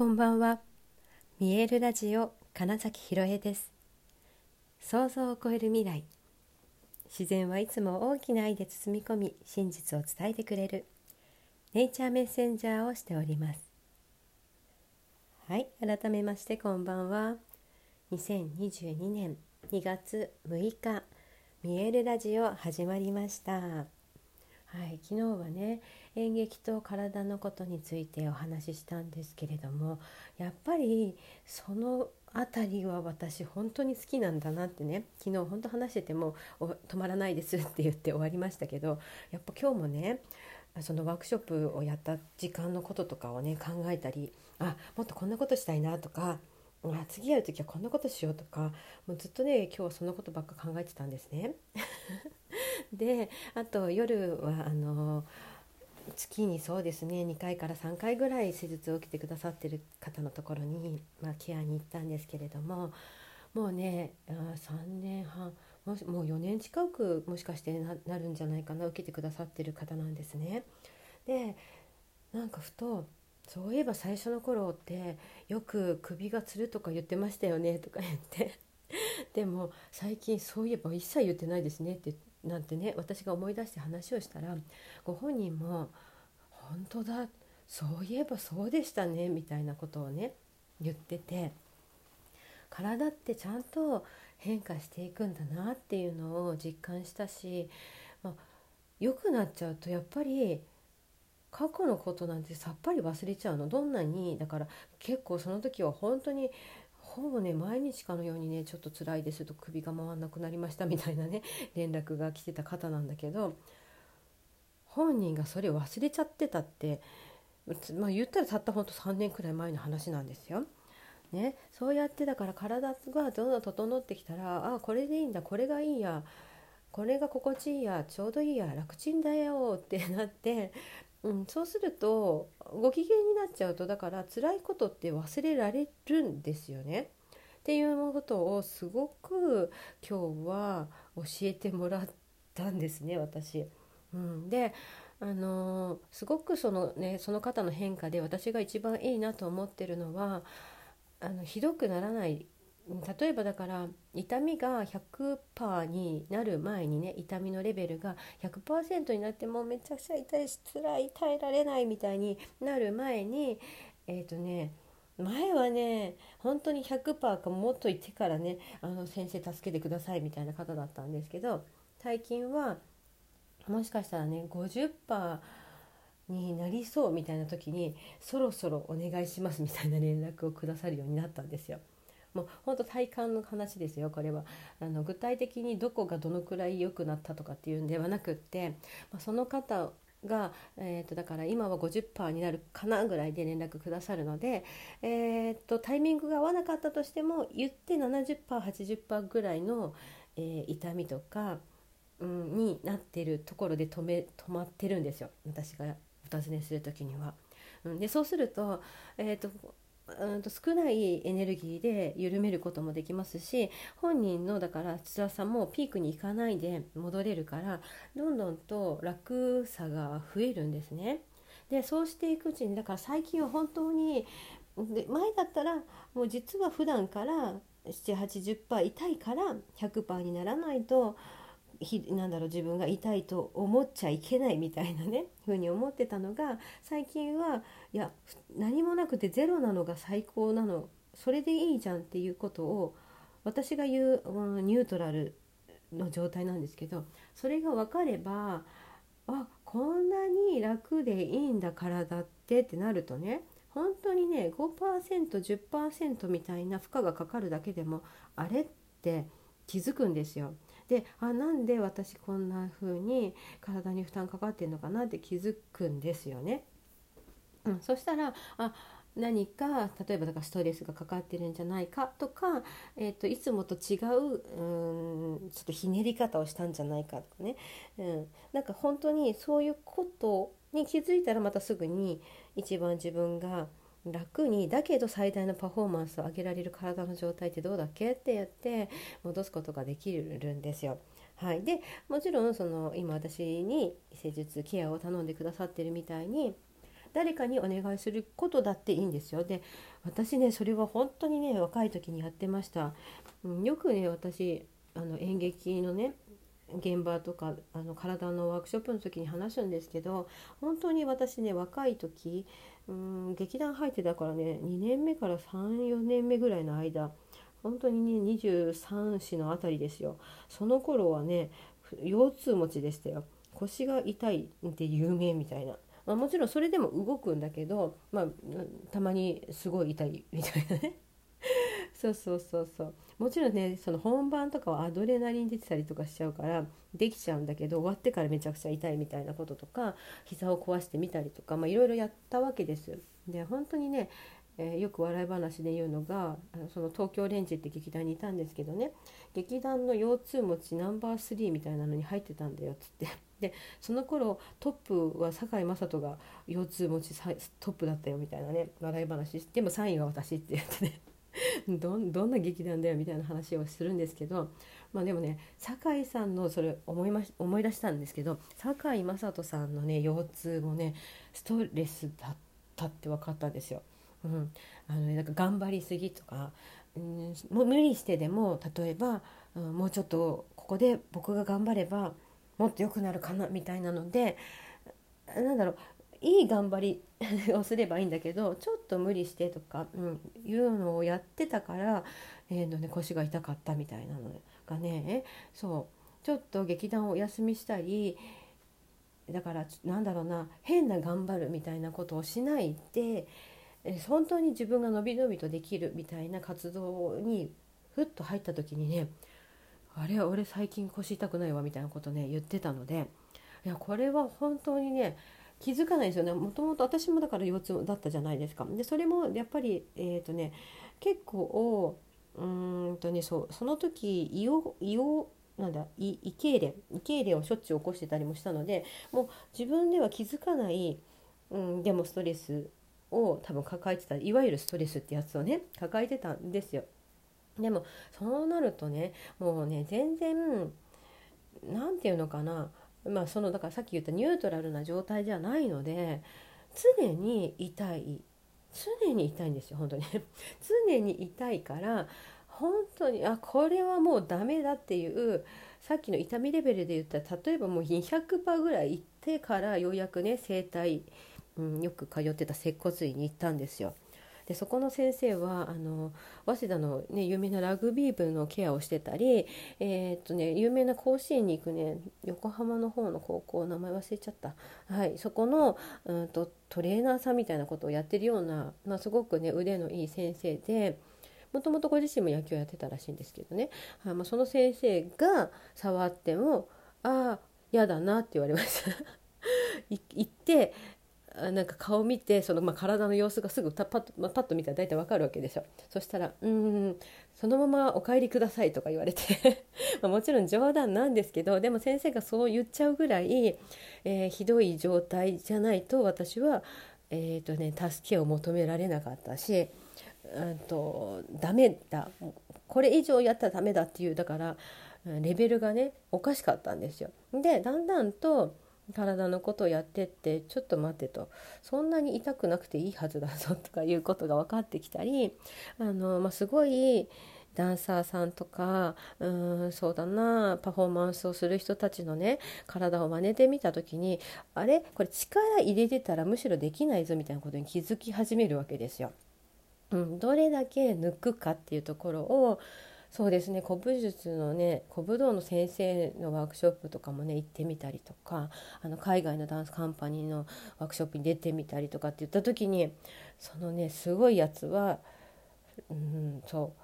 こんばんは。見えるラジオ金崎ひろえです。想像を超える未来。自然はいつも大きな愛で包み込み、真実を伝えてくれるネイチャーメッセンジャーをしております。はい、改めましてこんばんは。2022年2月6日、見えるラジオ始まりました。はい、昨日はね演劇と体のことについてお話ししたんですけれどもやっぱりその辺りは私本当に好きなんだなってね昨日本当話してても止まらないですって言って終わりましたけどやっぱ今日もねそのワークショップをやった時間のこととかをね考えたりあもっとこんなことしたいなとかあ次やる時はこんなことしようとかもうずっとね今日はそのことばっか考えてたんですね。であと夜はあの月にそうですね2回から3回ぐらい施術を受けてくださってる方のところに、まあ、ケアに行ったんですけれどももうね3年半もしもう4年近くもしかしてなるんじゃないかな受けてくださってる方なんですね。でなんかふとそういえば最初の頃ってよく首がつるとか言ってましたよねとか言ってでも最近そういえば一切言ってないですねってなんてね私が思い出して話をしたらご本人も「本当だそういえばそうでしたね」みたいなことをね言ってて体ってちゃんと変化していくんだなっていうのを実感したし、まあ、良くなっちゃうとやっぱり過去のことなんてさっぱり忘れちゃうの。どんなにだから結構その時は本当にほぼね毎日かのようにねちょっと辛いですと首が回らなくなりましたみたいなね 連絡が来てた方なんだけど本人がそれを忘れちゃってたってまあ言ったらたったほんと3年くらい前の話なんですよ。ね、そうやってだから体がどんどん整ってきたらあこれでいいんだこれがいいやこれが心地いいやちょうどいいや楽ちんだよってなってうん、そうするとご機嫌になっちゃうとだから辛いことって忘れられるんですよね。っていうことをすごく今日は教えてもらったんですね私。うん、であのー、すごくその,、ね、その方の変化で私が一番いいなと思ってるのはあのひどくならない例えばだから痛みが100%になる前にね痛みのレベルが100%になってもうめちゃくちゃ痛いし辛い耐えられないみたいになる前にえっ、ー、とね前はね本当に100%かもっといてからねあの先生助けてくださいみたいな方だったんですけど最近はもしかしたらね50%になりそうみたいな時にそろそろお願いしますみたいな連絡をくださるようになったんですよ。もう本当体感の話ですよこれはあの具体的にどこがどのくらい良くなったとかっていうんではなくって、まあ、その方が、えー、とだから今は50%になるかなぐらいで連絡くださるので、えー、とタイミングが合わなかったとしても言って 70%80% ぐらいの、えー、痛みとか、うん、になってるところで止め止まってるんですよ私がお尋ねする時には。うん、でそうすると,、えーとうんと少ないエネルギーで緩めることもできますし本人のだから辛さんもピークに行かないで戻れるからどんどんと楽さが増えるんですね。でそうしていくうちにだから最近は本当にで前だったらもう実は普段から780%痛いから100%にならないとひなんだろう自分が痛いと思っちゃいけないみたいなね風に思ってたのが最近はいや何もなくてゼロなのが最高なのそれでいいじゃんっていうことを私が言う、うん、ニュートラルの状態なんですけどそれが分かればあこんなに楽でいいんだ体ってってなるとね本当にね 5%10% みたいな負荷がかかるだけでもあれって気づくんですよ。であなんで私こんな風に体に負担かかってんのかなって気づくんですよね。うん、そしたらあ何か例えばだからストレスがかかってるんじゃないかとか、えーと、いつもと違ううんちょっとひねり方をしたんじゃないかとかね、うん、なんか本当にそういうことに気づいたらまたすぐに一番自分が楽にだけど最大のパフォーマンスを上げられる体の状態ってどうだっけ？ってやって戻すことができるんですよ。はい、でもちろんその今私に施術ケアを頼んでくださってるみたいに誰かにお願いすることだっていいんですよ。で私ねそれは本当にね若い時にやってました、うん、よくね私あの演劇のね現場とかあの体のワークショップの時に話すんですけど本当に私ね若い時うん劇団入ってたからね2年目から34年目ぐらいの間本当にね23歳のあたりですよ。その頃はね腰痛持ちでしたよ。腰が痛いって有名みたいな、まあ、もちろんそれでも動くんだけど、まあ、たまにすごい痛いみたいなね。そうそうそうそう。もちろんねその本番とかはアドレナリン出てたりとかしちゃうからできちゃうんだけど終わってからめちゃくちゃ痛いみたいなこととか膝を壊してみたりとかいろいろやったわけです。で本当にねえー、よく笑い話で言うのがその東京レンジって劇団にいたんですけどね劇団の腰痛持ちナンバー3みたいなのに入ってたんだよっつって。でその頃トップは堺雅人が腰痛持ちトップだったよみたいなね笑い話でも3位は私って言ってね。どどんな劇団だよみたいな話をするんですけど、まあ、でもね堺さんのそれ思いまし思い出したんですけど堺雅人さんのね腰痛もねストレスだったって分かったんですよ。うん、あのなんか頑張りすぎとか、うん、もう無理してでも例えば、うん、もうちょっとここで僕が頑張ればもっと良くなるかなみたいなのでなんだろういい頑張りをすればいいんだけどちょっと無理してとか、うん、いうのをやってたから、えーのね、腰が痛かったみたいなのがねそうちょっと劇団をお休みしたりだからなんだろうな変な頑張るみたいなことをしないで本当に自分が伸び伸びとできるみたいな活動にふっと入った時にねあれ俺最近腰痛くないわみたいなことね言ってたのでいやこれは本当にね気づかないですよねもともと私もだから腰痛だったじゃないですかでそれもやっぱりえっ、ー、とね結構うんとねそうその時胃を胃をなんだ胃胃痙攣胃痙攣をしょっちゅう起こしてたりもしたのでもう自分では気づかない、うん、でもストレスを多分抱えてたいわゆるストレスってやつをね抱えてたんですよ。でもそうなるとねもうね全然何て言うのかなまあそのだからさっき言ったニュートラルな状態じゃないので常に痛い常に痛いんですよ本当に 常に痛いから本当にあこれはもうダメだっていうさっきの痛みレベルで言ったら例えばもう200%ぐらいいってからようやくね整体うん、よく通ってた接骨院に行ったんですよ。でそこの先生はあの早稲田の、ね、有名なラグビー部のケアをしてたり、えー、っとね、有名な甲子園に行くね横浜の方の高校名前忘れちゃった、はい、そこの、うんと、トレーナーさんみたいなことをやってるような、まあ、すごくね腕のいい先生で。もともとご自身も野球やってたらしいんですけどね、はいまあ、その先生が触っても「ああ嫌だな」って言われました 行ってなんか顔見てその、まあ、体の様子がすぐパッと、まあ、パッと見たら大体わかるわけでしょ。そしたら「うんそのままお帰りください」とか言われて。まもちろん冗談なんですけどでも先生がそう言っちゃうぐらい、えー、ひどい状態じゃないと私は、えーとね、助けを求められなかったしうんとダメだ。これ以上やったらダメだっていうだからレベルがねおかしかったんですよ。でだんだんと体のことをやってってちょっと待ってとそんなに痛くなくていいはずだぞとかいうことが分かってきたりあの、まあ、すごいダンサーさんとかうんそうだなパフォーマンスをする人たちのね体を真似てみた時にあれ？これ力入れてたらむしろできないぞみたいなことに気づき始めるわけですよ。うん、どれだけ抜くかっていうところをそうですね。古武術のね古武道の先生のワークショップとかもね行ってみたりとかあの海外のダンスカンパニーのワークショップに出てみたりとかって言った時にそのねすごいやつはうんそう。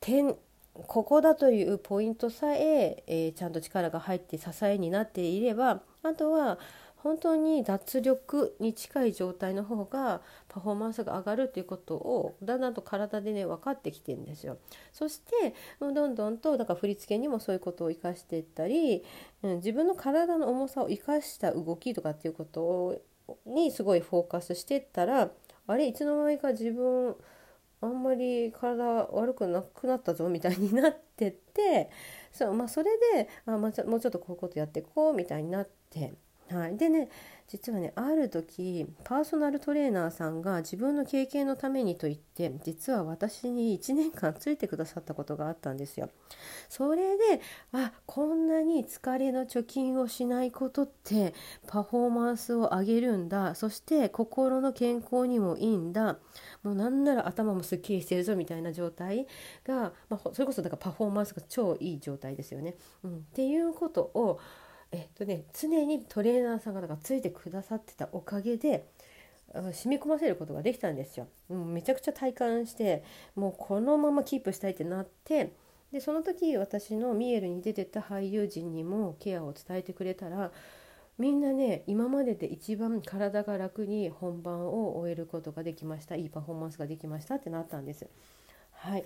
点ここだというポイントさええー、ちゃんと力が入って支えになっていればあとは本当に脱力に近い状態の方がパフォーマンスが上がるということをだんだんと体でね分かってきてるんですよ。そしてどんどんとだから振り付けにもそういうことを生かしていったり、うん、自分の体の重さを生かした動きとかっていうことにすごいフォーカスしていったらあれいつの間にか自分あんまり体悪くなくなったぞみたいになってってそう、まあ、それであ、まあ、もうちょっとこういうことやっていこうみたいになって。はい、でね実はねある時パーソナルトレーナーさんが自分の経験のためにと言って実は私に1年間ついてくださったことがあったんですよ。それであこんなに疲れの貯金をしないことってパフォーマンスを上げるんだそして心の健康にもいいんだもうなんなら頭もすっきりしてるぞみたいな状態が、まあ、それこそだからパフォーマンスが超いい状態ですよね。うん、っていうことをえっとね、常にトレーナーさんがついてくださってたおかげで染み込ませることができたんですよ。もうめちゃくちゃ体感してもうこのままキープしたいってなってでその時私のミエルに出てた俳優陣にもケアを伝えてくれたらみんなね今までで一番体が楽に本番を終えることができましたいいパフォーマンスができましたってなったんです。はい、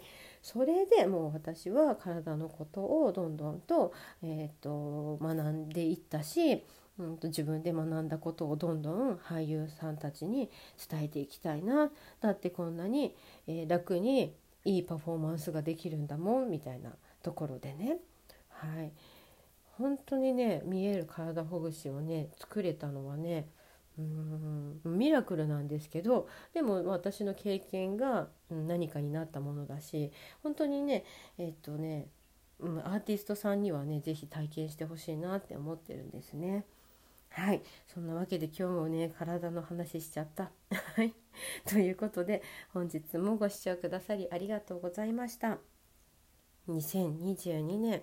それでもう私は体のことをどんどんと,、えーと、学んでいったし、うんと、自分で学んだことをどんどん俳優さんたちに伝えていきたいなだってこんなに、えー、楽にいいパフォーマンスができるんだもんみたいなところでね。はい本当にね見える体ほぐしをね作れたのはねうんミラクルなんですけどでも私の経験が何かになったものだし本当にねえっとね、うん、アーティストさんにはね是非体験してほしいなって思ってるんですね。はいそんなわけで今日もね体の話しちゃった。はいということで本日もご視聴くださりありがとうございました。2022年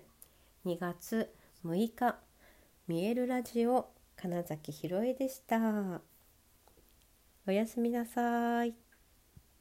2月6日「見えるラジオ」金崎ひろえでした。おやすみなさい。